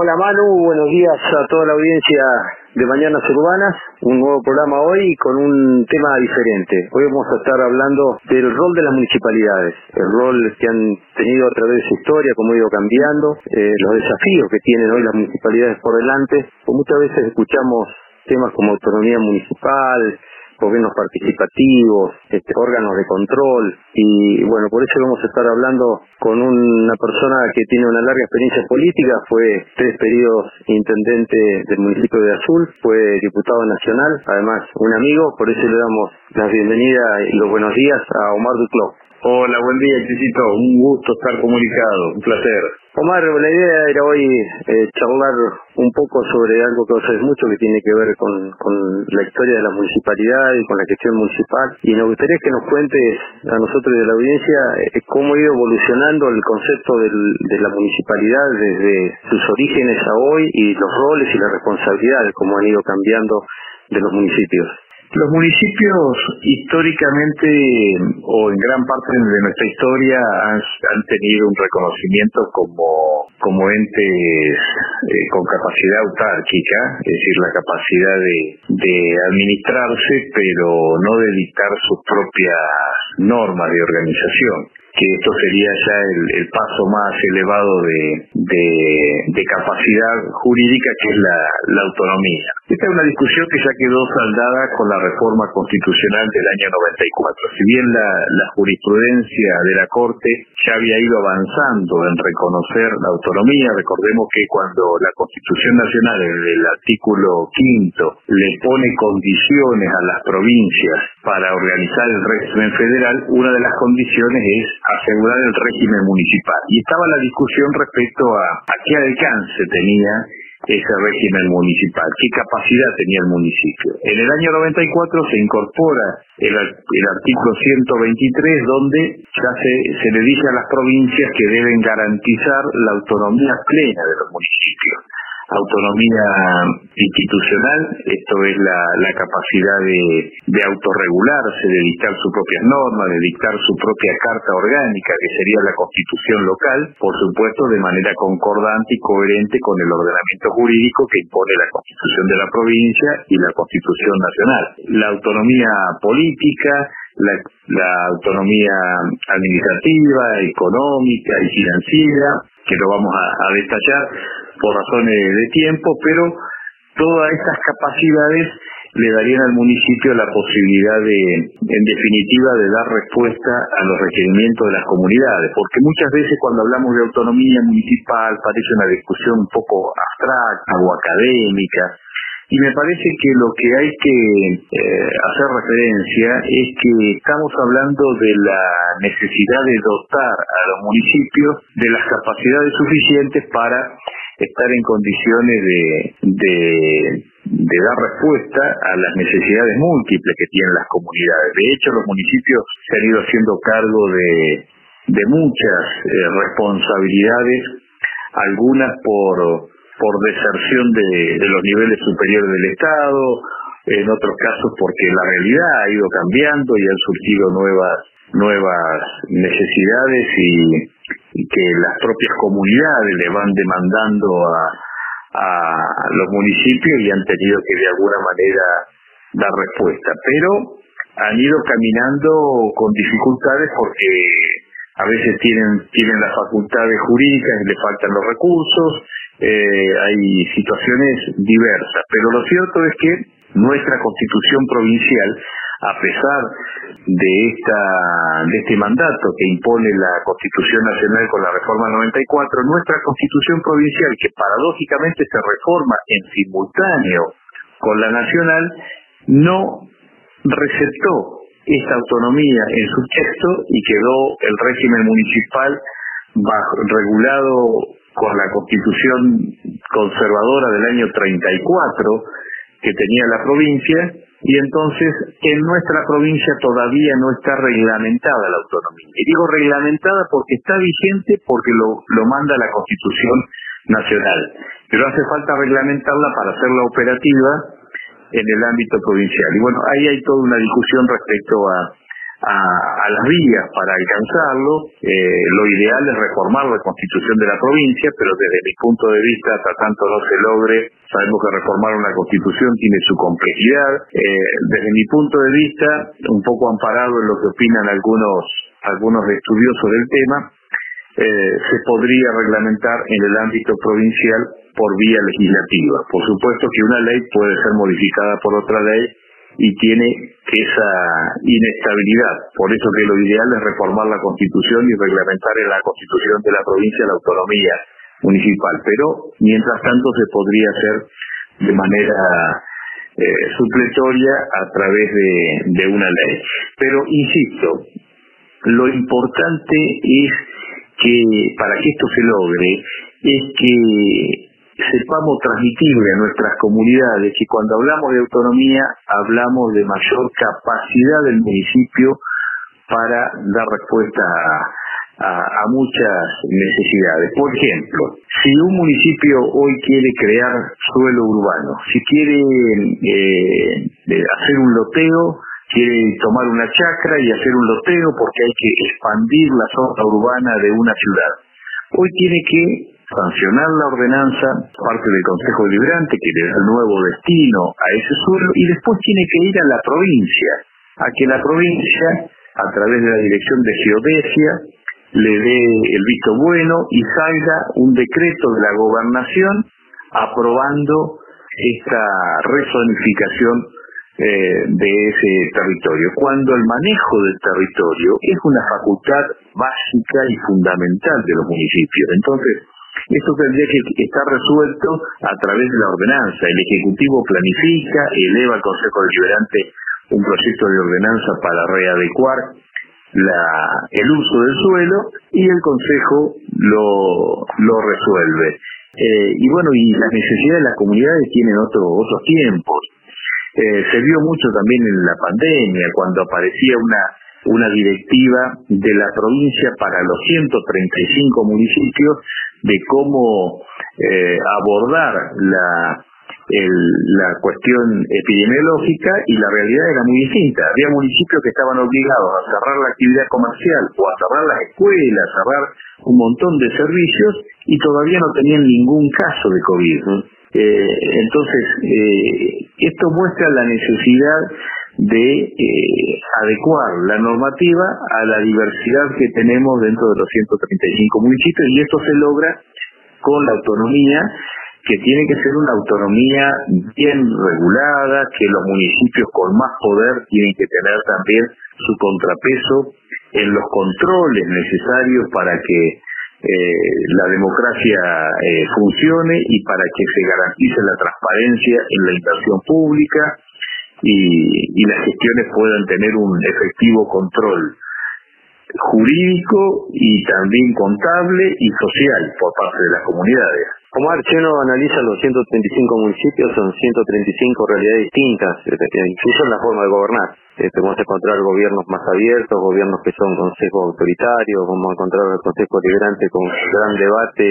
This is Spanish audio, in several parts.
Hola Manu, buenos días a toda la audiencia de Mañanas Urbanas, un nuevo programa hoy con un tema diferente. Hoy vamos a estar hablando del rol de las municipalidades, el rol que han tenido a través de su historia, cómo ha ido cambiando, eh, los desafíos que tienen hoy las municipalidades por delante. Pues muchas veces escuchamos temas como autonomía municipal, gobiernos participativos, este, órganos de control y bueno, por eso vamos a estar hablando con una persona que tiene una larga experiencia política, fue tres periodos intendente del municipio de Azul, fue diputado nacional, además un amigo, por eso le damos la bienvenida y los buenos días a Omar Duclos. Hola, buen día, Chisito. Un gusto estar comunicado, un placer. Omar, la idea era hoy eh, charlar un poco sobre algo que vos sabés mucho que tiene que ver con, la historia de la municipalidad y con la gestión municipal. Y nos gustaría que nos cuentes a nosotros de la audiencia eh, cómo ha ido evolucionando el concepto de la municipalidad desde sus orígenes a hoy y los roles y las responsabilidades, cómo han ido cambiando de los municipios. Los municipios históricamente o en gran parte de nuestra historia han, tenido un reconocimiento como, como entes eh, con capacidad autárquica, es decir, la capacidad de, de administrarse pero no de dictar sus propias normas de organización que esto sería ya el, paso más elevado de, de, capacidad jurídica, que es la, autonomía. Esta es una discusión que ya quedó saldada con la reforma constitucional del año 94. Si bien la, la jurisprudencia de la Corte ya había ido avanzando en reconocer la autonomía, recordemos que cuando la Constitución Nacional, en el artículo quinto, le pone condiciones a las provincias para organizar el régimen federal, una de las condiciones es asegurar el régimen municipal. Y estaba la discusión respecto a, qué alcance tenía ese régimen municipal, qué capacidad tenía el municipio. En el año 94 se incorpora el, el artículo 123 donde ya se, se le dice a las provincias que deben garantizar la autonomía plena de los municipios autonomía institucional, esto es la, la capacidad de, de, autorregularse, de dictar sus propias normas, de dictar su propia carta orgánica, que sería la constitución local, por supuesto de manera concordante y coherente con el ordenamiento jurídico que impone la constitución de la provincia y la constitución nacional. La autonomía política, la, la, autonomía administrativa, económica y financiera, que lo vamos a, a detallar, por razones de tiempo, pero todas estas capacidades le darían al municipio la posibilidad de, en definitiva, de dar respuesta a los requerimientos de las comunidades, porque muchas veces cuando hablamos de autonomía municipal parece una discusión un poco abstracta o académica, y me parece que lo que hay que eh, hacer referencia es que estamos hablando de la necesidad de dotar a los municipios de las capacidades suficientes para estar en condiciones de, de, dar respuesta a las necesidades múltiples que tienen las comunidades. De hecho, los municipios se han ido haciendo cargo de, de muchas eh, responsabilidades, algunas por, por deserción de, de los niveles superiores del Estado, en otros casos porque la realidad ha ido cambiando y han surgido nuevas nuevas necesidades y, que las propias comunidades le van demandando a, a los municipios y han tenido que de alguna manera dar respuesta. Pero han ido caminando con dificultades porque a veces tienen, tienen las facultades jurídicas y le faltan los recursos, eh, hay situaciones diversas. Pero lo cierto es que nuestra constitución provincial a pesar de esta de este mandato que impone la Constitución Nacional con la reforma 94, nuestra Constitución provincial que paradójicamente se reforma en simultáneo con la nacional no receptó esta autonomía en su texto y quedó el régimen municipal regulado con la constitución conservadora del año 34 que tenía la provincia y entonces en nuestra provincia todavía no está reglamentada la autonomía. Y digo reglamentada porque está vigente porque lo, lo manda la Constitución Nacional, pero hace falta reglamentarla para hacerla operativa en el ámbito provincial. Y bueno, ahí hay toda una discusión respecto a, a, las vías para alcanzarlo. Eh, lo ideal es reformar la constitución de la provincia, pero desde mi punto de vista, hasta tanto no se logre, sabemos que reformar una constitución tiene su complejidad. Eh, desde mi punto de vista, un poco amparado en lo que opinan algunos, algunos estudiosos del tema, eh, se podría reglamentar en el ámbito provincial por vía legislativa. Por supuesto que una ley puede ser modificada por otra ley y tiene esa inestabilidad. Por eso que lo ideal es reformar la Constitución y reglamentar en la Constitución de la provincia la autonomía municipal. Pero mientras tanto se podría hacer de manera eh, supletoria a través de, de una ley. Pero insisto, lo importante es que para que esto se logre es que sepamos transmitirle a nuestras comunidades y cuando hablamos de autonomía hablamos de mayor capacidad del municipio para dar respuesta a, muchas necesidades. Por ejemplo, si un municipio hoy quiere crear suelo urbano, si quiere eh, hacer un loteo, quiere tomar una chacra y hacer un loteo porque hay que expandir la zona urbana de una ciudad. Hoy tiene que sancionar la ordenanza, parte del Consejo Deliberante que le da el nuevo destino a ese suelo y después tiene que ir a la provincia, a que la provincia, a través de la Dirección de Geodesia, le dé el visto bueno y salga un decreto de la gobernación aprobando esta rezonificación eh, de ese territorio, cuando el manejo del territorio es una facultad básica y fundamental de los municipios. Entonces, esto tendría que estar resuelto a través de la ordenanza. El Ejecutivo planifica, eleva al Consejo Deliberante un proyecto de ordenanza para readecuar el uso del suelo y el Consejo lo, lo resuelve. Eh, y bueno, y las necesidades de las comunidades tienen otro, otros tiempos. Eh, se vio mucho también en la pandemia, cuando aparecía una, una directiva de la provincia para los 135 municipios de cómo eh, abordar la, la cuestión epidemiológica y la realidad era muy distinta. Había municipios que estaban obligados a cerrar la actividad comercial o a cerrar las escuelas, a cerrar un montón de servicios y todavía no tenían ningún caso de COVID. Eh, entonces, eh, esto muestra la necesidad de eh, adecuar la normativa a la diversidad que tenemos dentro de los 135 municipios y esto se logra con la autonomía que tiene que ser una autonomía bien regulada, que los municipios con más poder tienen que tener también su contrapeso en los controles necesarios para que eh, la democracia eh, funcione y para que se garantice la transparencia en la inversión pública, y, las gestiones puedan tener un efectivo control jurídico y también contable y social por parte de las comunidades. Como Archeno analiza los 135 municipios, son 135 realidades distintas, eh, incluso en la forma de gobernar. Eh, vamos a encontrar gobiernos más abiertos, gobiernos que son consejos autoritarios, vamos a encontrar el Consejo Liberante con gran debate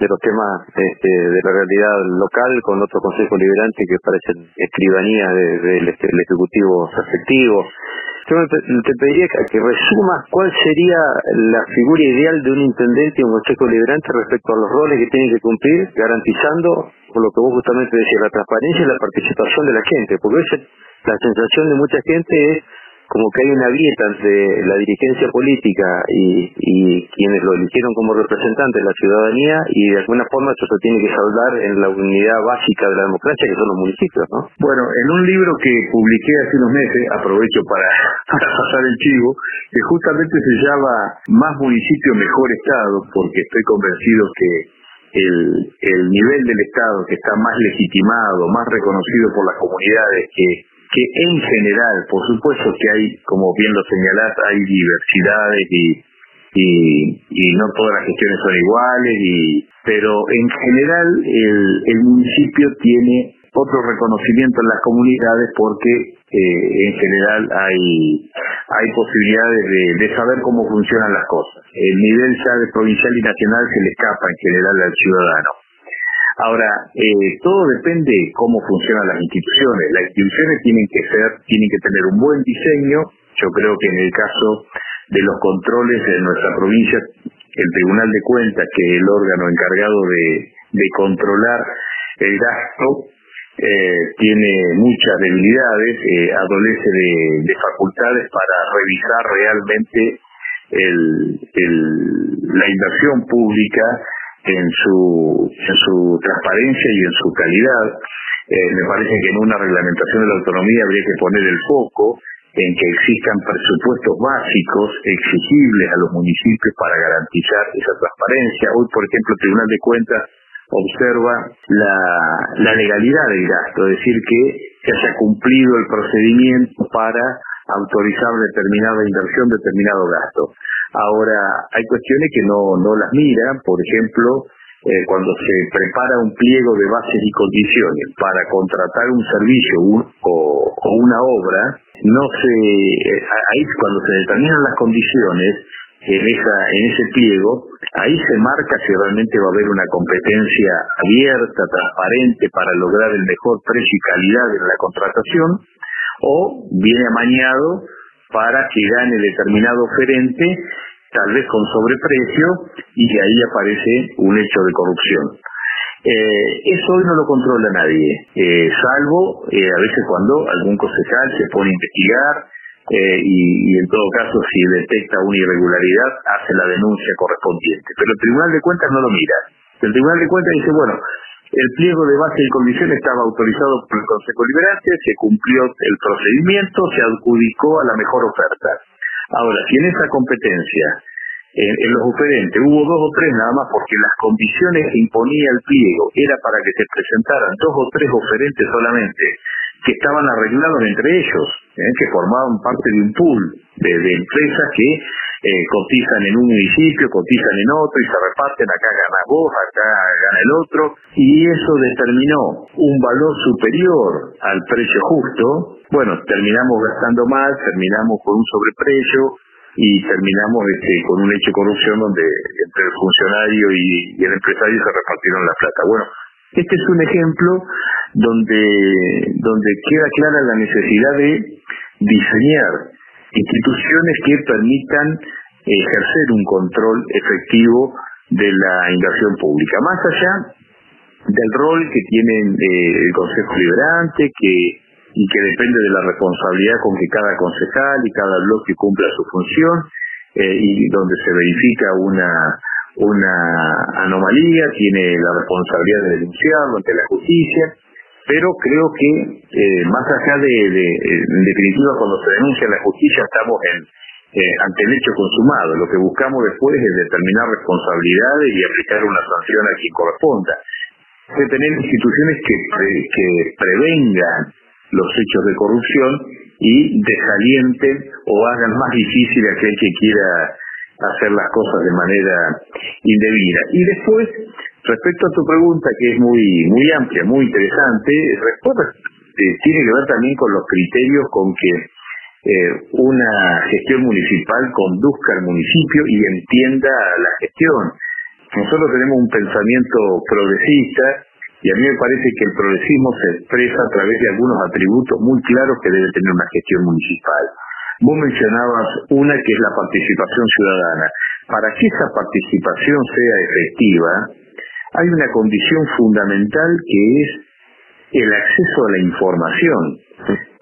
de los temas este, de la realidad local con otro consejo liberante que parece escribanía del Ejecutivo efectivo. Yo te pediría que resumas cuál sería la figura ideal de un intendente y un consejo liberante respecto a los roles que tiene que cumplir, garantizando, por lo que vos justamente decías, la transparencia y la participación de la gente, porque la sensación de mucha gente es como que hay una grieta entre la dirigencia política y, quienes lo eligieron como representante de la ciudadanía y de alguna forma eso se tiene que saldar en la unidad básica de la democracia que son los municipios, ¿no? Bueno, en un libro que publiqué hace unos meses, aprovecho para, pasar el chivo, que justamente se llama Más municipio, mejor Estado, porque estoy convencido que el, el nivel del Estado que está más legitimado, más reconocido por las comunidades, que que en general, por supuesto que hay, como bien lo señalás, hay diversidades y, y, no todas las gestiones son iguales, y, pero en general el, el municipio tiene otro reconocimiento en las comunidades porque eh, en general hay, hay posibilidades de, de, saber cómo funcionan las cosas. El nivel ya de provincial y nacional se le escapa en general al ciudadano. Ahora, eh, todo depende de cómo funcionan las instituciones. Las instituciones tienen que ser, tienen que tener un buen diseño Yo creo que en el caso de los controles en nuestra provincia, el Tribunal de Cuentas, que es el órgano encargado de, controlar el gasto, eh, tiene muchas debilidades, eh, adolece de, facultades para revisar realmente la inversión pública en su, en su transparencia y en su calidad. Eh, me parece que en una reglamentación de la autonomía habría que poner el foco en que existan presupuestos básicos exigibles a los municipios para garantizar esa transparencia. Hoy, por ejemplo, el Tribunal de Cuentas observa la, la legalidad del gasto, es decir, que se haya cumplido el procedimiento para autorizar determinada inversión, determinado gasto. Ahora, hay cuestiones que no, no las miran, por ejemplo, eh, cuando se prepara un pliego de bases y condiciones para contratar un servicio o, una obra, no se, eh, ahí cuando se determinan las condiciones en, esa, en ese pliego, ahí se marca si realmente va a haber una competencia abierta, transparente para lograr el mejor precio y calidad de la contratación, o viene amañado para que gane determinado oferente, tal vez con sobreprecio, y de ahí aparece un hecho de corrupción. Eh, eso hoy no lo controla nadie, eh, salvo eh, a veces cuando algún concejal se pone a investigar y, en todo caso si detecta una irregularidad hace la denuncia correspondiente. Pero el Tribunal de Cuentas no lo mira. El Tribunal de Cuentas dice, bueno, el pliego de base y condiciones estaba autorizado por el Consejo Liberante, se cumplió el procedimiento, se adjudicó a la mejor oferta. Ahora, si en esa competencia, en, los oferentes, hubo dos o tres nada más porque las condiciones que imponía el pliego era para que se presentaran dos o tres oferentes solamente, que estaban arreglados entre ellos, ¿eh? que formaban parte de un pool de empresas que eh, cotizan en un municipio, cotizan en otro y se reparten, acá gana vos, acá gana el otro, y eso determinó un valor superior al precio justo, bueno, terminamos gastando más, terminamos con un sobreprecio y terminamos este, con un hecho de corrupción donde entre el funcionario y, y el empresario se repartieron la plata. Bueno, este es un ejemplo donde, donde queda clara la necesidad de diseñar instituciones que permitan ejercer un control efectivo de la inversión pública. Más allá del rol que tiene eh, el Consejo Liberante, que y que depende de la responsabilidad con que cada concejal y cada bloque cumpla su función eh, y donde se verifica una una anomalía, tiene la responsabilidad de denunciarlo ante la justicia pero creo que eh, más allá de, en definitiva, cuando se denuncia la justicia estamos en, eh, ante el hecho consumado. Lo que buscamos después es determinar responsabilidades y aplicar una sanción a quien corresponda. De tener instituciones que, que prevengan los hechos de corrupción y desalienten o hagan más difícil aquel que quiera hacer las cosas de manera indebida. Y después, respecto a tu pregunta, que es muy, muy amplia, muy interesante, eh, tiene que ver también con los criterios con que eh, una gestión municipal conduzca al municipio y entienda la gestión. Nosotros tenemos un pensamiento progresista y a mí me parece que el progresismo se expresa a través de algunos atributos muy claros que debe tener una gestión municipal. Vos mencionabas una que es la participación ciudadana. Para que esa participación sea efectiva, hay una condición fundamental que es el acceso a la información.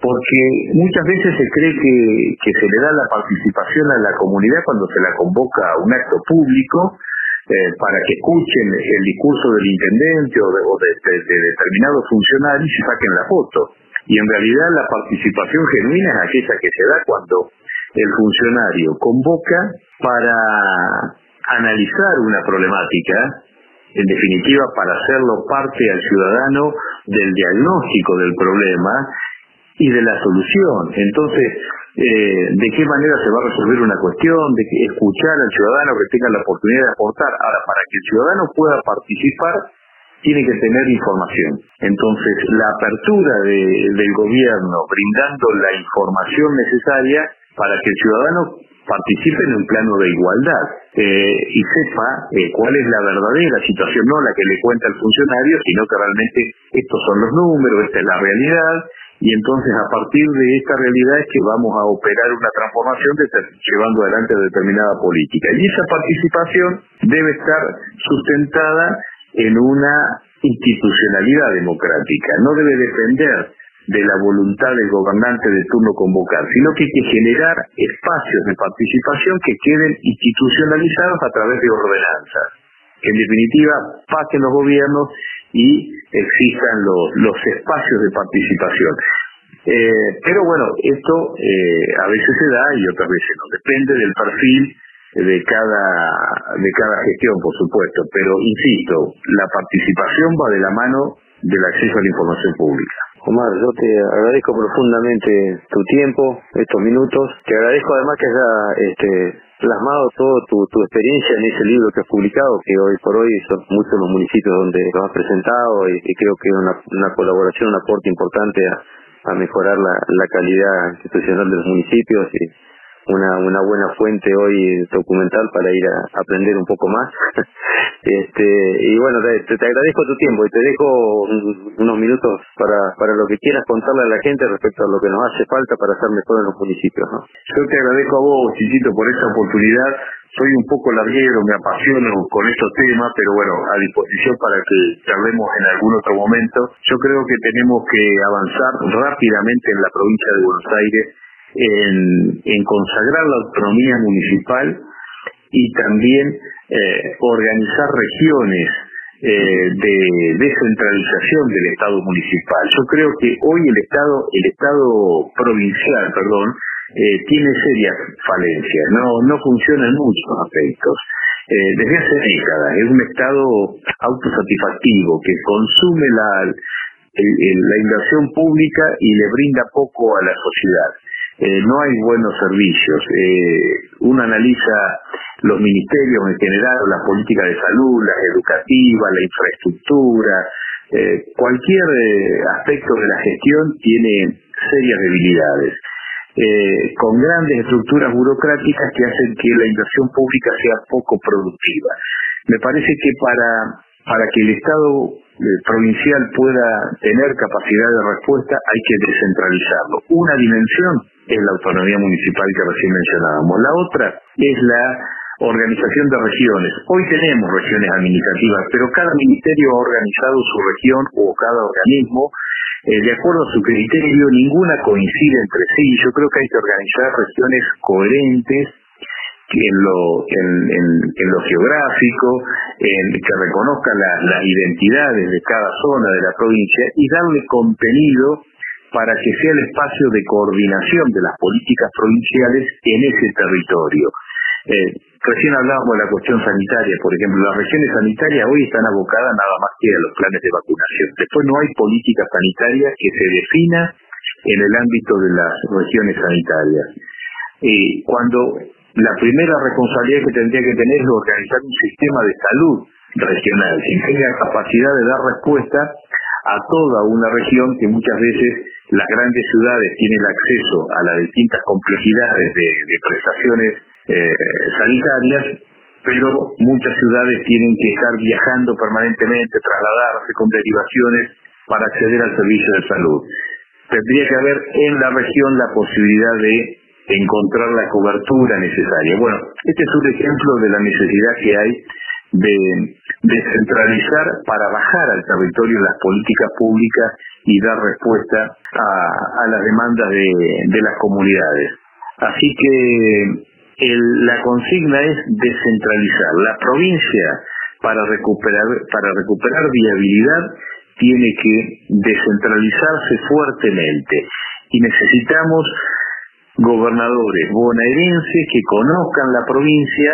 Porque muchas veces se cree que, se le da la participación a la comunidad cuando se la convoca a un acto público eh, para que escuchen el discurso del intendente o de, de, de determinados funcionarios y saquen la foto y en realidad la participación genuina es aquella que se da cuando el funcionario convoca para analizar una problemática, en definitiva para hacerlo parte al ciudadano del diagnóstico del problema y de la solución. Entonces, eh, ¿de qué manera se va a resolver una cuestión? De escuchar al ciudadano que tenga la oportunidad de aportar. Ahora, para que el ciudadano pueda participar, tiene que tener información. Entonces, la apertura del gobierno brindando la información necesaria para que el ciudadano participe en un plano de igualdad eh, y sepa eh, cuál es la verdadera situación, no la que le cuenta el funcionario, sino que realmente estos son los números, esta es la realidad, y entonces a partir de esta realidad es que vamos a operar una transformación de llevando adelante determinada política. Y esa participación debe estar sustentada en una institucionalidad democrática, no debe depender de la voluntad del gobernante de turno convocar, sino que hay que generar espacios de participación que queden institucionalizados a través de ordenanzas, que en definitiva pasen los gobiernos y existan los, los espacios de participación. Eh, pero bueno, esto eh, a veces se da y otras veces no, depende del perfil de cada de cada gestión, por supuesto, pero insisto, la participación va de la mano del acceso a la información pública. Omar, yo te agradezco profundamente tu tiempo, estos minutos. Te agradezco además que haya este, plasmado toda tu, tu, experiencia en ese libro que has publicado, que hoy por hoy son muchos los municipios donde lo has presentado y, creo que es una, una, colaboración, un aporte importante a, a mejorar la, la calidad institucional de los municipios y una, una buena fuente hoy documental para ir a aprender un poco más. este Y bueno, te, te, agradezco tu tiempo y te dejo unos minutos para, para lo que quieras contarle a la gente respecto a lo que nos hace falta para hacer mejor en los municipios. ¿no? Yo te agradezco a vos, Chichito, por esta oportunidad. Soy un poco larguero, me apasiono con estos temas, pero bueno, a disposición para que charlemos en algún otro momento. Yo creo que tenemos que avanzar rápidamente en la provincia de Buenos Aires en, consagrar la autonomía municipal y también eh, organizar regiones eh, de descentralización del Estado municipal. Yo creo que hoy el Estado, el Estado provincial, perdón, eh, tiene serias falencias, no, no funciona en muchos aspectos. desde hace décadas es un Estado autosatisfactivo que consume la, la inversión pública y le brinda poco a la sociedad. Eh, no hay buenos servicios. Eh, uno analiza los ministerios en general, la política de salud, la educativa, la infraestructura, eh, cualquier aspecto de la gestión tiene serias debilidades. con grandes estructuras burocráticas que hacen que la inversión pública sea poco productiva. Me parece que para, para que el Estado provincial pueda tener capacidad de respuesta hay que descentralizarlo. Una dimensión es la autonomía municipal que recién mencionábamos. La otra es la organización de regiones. Hoy tenemos regiones administrativas, pero cada ministerio ha organizado su región o cada organismo eh, de acuerdo a su criterio, ninguna coincide entre sí. Yo creo que hay que organizar regiones coherentes en lo, en, lo geográfico, en que reconozca las identidades de cada zona de la provincia y darle contenido para que sea el espacio de coordinación de las políticas provinciales en ese territorio. Eh, recién hablábamos de la cuestión sanitaria, por ejemplo, las regiones sanitarias hoy están abocadas nada más que a los planes de vacunación. Después no hay política sanitaria que se defina en el ámbito de las regiones sanitarias. Eh, cuando la primera responsabilidad que tendría que tener es organizar un sistema de salud regional, que tenga capacidad de dar respuesta a toda una región que muchas veces las grandes ciudades tienen acceso a las distintas complejidades de, prestaciones eh, sanitarias, pero muchas ciudades tienen que estar viajando permanentemente, trasladarse con derivaciones para acceder al servicio de salud. Tendría que haber en la región la posibilidad de encontrar la cobertura necesaria. Bueno, este es un ejemplo de la necesidad que hay de descentralizar para bajar al territorio las políticas públicas y dar respuesta a, las demandas de, las comunidades. Así que la consigna es descentralizar. La provincia para recuperar para recuperar viabilidad tiene que descentralizarse fuertemente y necesitamos gobernadores bonaerenses que conozcan la provincia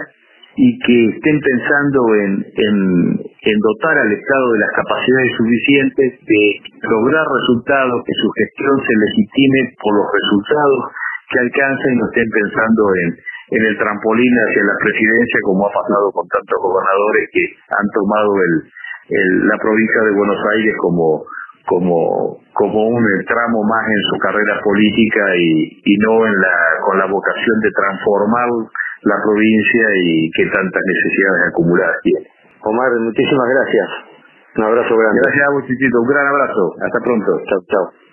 y que estén pensando en, dotar al Estado de las capacidades suficientes de lograr resultados, que su gestión se legitime por los resultados que alcanza y no estén pensando en, el trampolín hacia la presidencia como ha pasado con tantos gobernadores que han tomado el, la provincia de Buenos Aires como un tramo más en su carrera política y, y no en la, con la vocación de transformar la provincia y que tantas necesidades acumuladas tiene. Omar, muchísimas gracias. Un abrazo grande. Gracias a vos, Chichito. Un gran abrazo. Hasta pronto. Chao, chao.